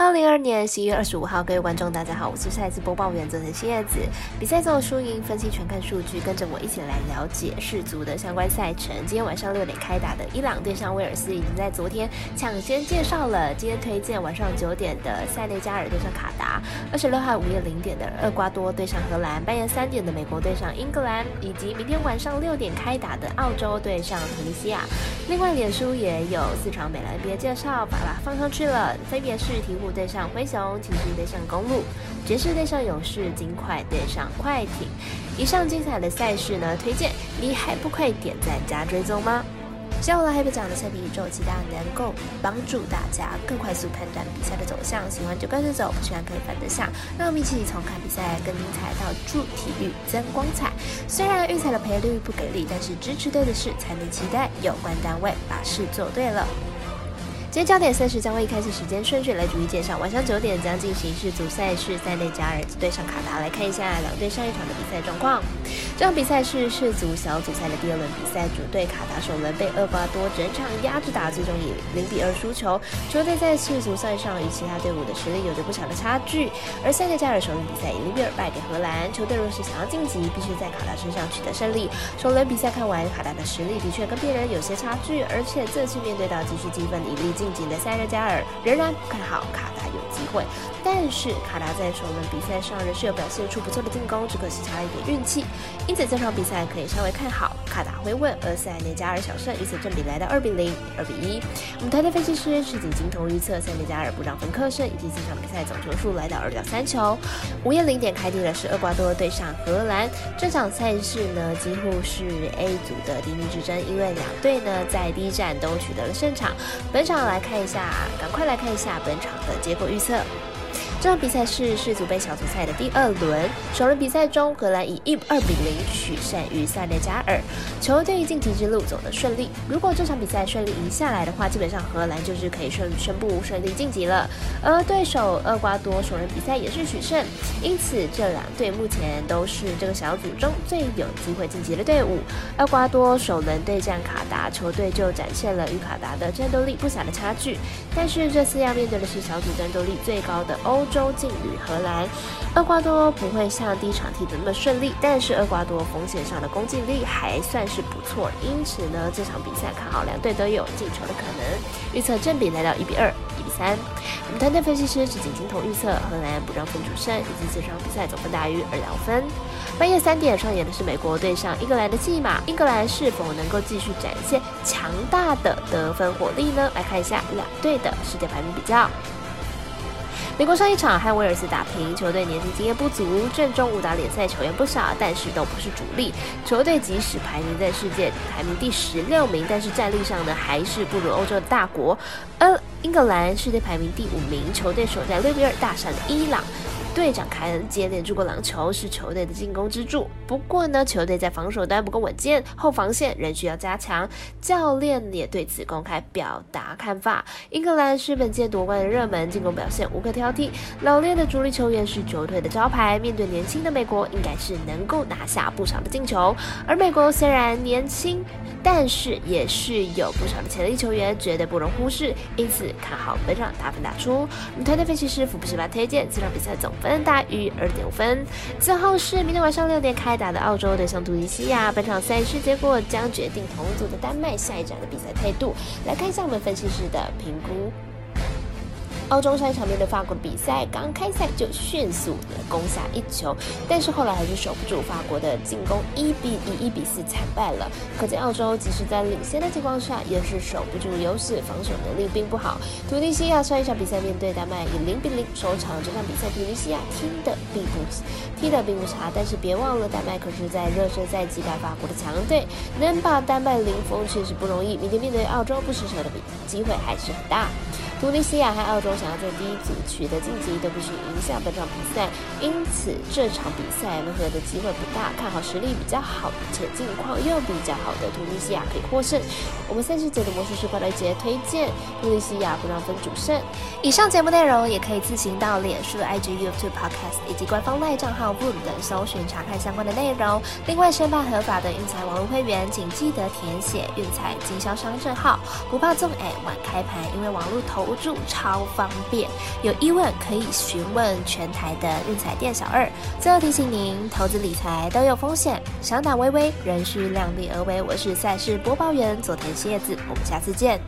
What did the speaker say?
二零二二年十一月二十五号，各位观众，大家好，我是赛事播报员泽藤新叶子。比赛中的输赢分析全看数据，跟着我一起来了解世足的相关赛程。今天晚上六点开打的伊朗对上威尔斯，已经在昨天抢先介绍了。今天推荐晚上九点的塞内加尔对上卡达，二十六号午夜零点的厄瓜多对上荷兰，半夜三点的美国对上英格兰，以及明天晚上六点开打的澳洲对上突尼西亚。另外，脸书也有四场美篮 NBA 介绍，把它放上去了，分别是鹈鹕。对上灰熊，骑士对上公路，爵士对上勇士，金块对上快艇。以上精彩的赛事呢，推荐你还不快点赞加追踪吗？希望我黑白讲的赛评宇宙，期待能够帮助大家更快速判断比赛的走向。喜欢就跟着走，不喜欢可以反得下。让我们一起从看比赛更精彩到助体育增光彩。虽然预彩的赔率不给力，但是支持对的事才能期待有关单位把事做对了。今天焦点赛事将会以开始时间顺序来逐一介绍。晚上九点将进行世足赛事，塞内加尔对上卡达。来看一下两队上一场的比赛状况。这场比赛是世足小组赛的第二轮比赛，主队卡达首轮被厄瓜多整场压着打，最终以零比二输球。球队在世足赛上与其他队伍的实力有着不小的差距。而塞内加尔首轮比赛以零比二败给荷兰。球队若是想要晋级，必须在卡达身上取得胜利。首轮比赛看完，卡达的实力的确跟别人有些差距，而且这次面对到继续积分以力。晋级的塞内加尔仍然不看好卡达有机会，但是卡达在首轮比赛上仍是有表现出不错的进攻，只可惜差一点运气，因此这场比赛可以稍微看好卡达会问，而塞内加尔小胜，以此正比来到二比零、二比一。我们团队分析师是仅金童预测塞内加尔不让分客胜，以及这场比赛总球数来到二点三球。午夜零点开踢的是厄瓜多对上荷兰，这场赛事呢几乎是 A 组的敌命之争，因为两队呢在第一站都取得了胜场，本场。来看一下，赶快来看一下本场的结果预测。这场比赛是世足杯小组赛的第二轮，首轮比赛中，荷兰以一二比零取胜于塞内加尔，球队晋级之路走得顺利。如果这场比赛顺利赢下来的话，基本上荷兰就是可以顺宣布顺利晋级了。而对手厄瓜多首轮比赛也是取胜，因此这两队目前都是这个小组中最有机会晋级的队伍。厄瓜多首轮对战卡达，球队就展现了与卡达的战斗力不小的差距，但是这次要面对的是小组战斗力最高的欧。洲劲旅荷兰，厄瓜多不会像第一场踢得那么顺利，但是厄瓜多锋线上的攻击力还算是不错，因此呢，这场比赛看好两队都有进球的可能，预测正比来到一比二、一比三。我们团队分析师只仅金童预测荷兰不让分主胜，以及这场比赛总分大于二两分。半夜三点上演的是美国对上英格兰的戏码，英格兰是否能够继续展现强大的得分火力呢？来看一下两队的世界排名比较。美国上一场和威尔斯打平，球队年轻经验不足，正中五打联赛球员不少，但是都不是主力。球队即使排名在世界排名第十六名，但是战力上呢，还是不如欧洲的大国。而英格兰世界排名第五名，球队首战六比二大胜伊朗。队长凯恩接连助攻两球，是球队的进攻支柱。不过呢，球队在防守端不够稳健，后防线仍需要加强。教练也对此公开表达看法。英格兰是本届夺冠的热门，进攻表现无可挑剔。老练的主力球员是球队的招牌，面对年轻的美国，应该是能够拿下不少的进球。而美国虽然年轻，但是也是有不少的潜力球员，绝对不容忽视。因此看好本场大分打出。我们团队分析师福布斯巴推荐这场比赛总分。分大于二点五分。最后是明天晚上六点开打的澳洲对上突尼西亚，本场赛事结果将决定同组的丹麦下一站的比赛态度。来看一下我们分析师的评估。澳洲上一场面对法国的比赛，刚开赛就迅速的攻下一球，但是后来还是守不住法国的进攻，一比一、一比四惨败了。可见澳洲即使在领先的情况下，也是守不住优势，防守能力并不好。突尼西亚上一场比赛面对丹麦以零比零收场，这场比赛突尼西亚踢的并不踢的并不差，但是别忘了丹麦可是在热身赛击败法国的强队，能把丹麦零封确实不容易。明天面对澳洲不失手的比机会还是很大。突尼西亚和澳洲想要在第一组取得晋级，都必须赢下本场比赛，因此这场比赛落后的机会不大。看好实力比较好且近况又比较好的突尼西亚可以获胜。我们赛事节的魔术师挂了一节推荐突尼西亚不让分主胜。以上节目内容也可以自行到脸书、IG、YouTube、Podcast 以及官方赖账号 Boom 等搜寻查看相关的内容。另外，申办合法的运彩网络会员，请记得填写运彩经销商证号，不怕中 A 晚开盘，因为网络投。不住超方便，有疑问可以询问全台的运彩店小二。最后提醒您，投资理财都有风险，想打微微仍需量力而为。我是赛事播报员佐藤蝎子，我们下次见。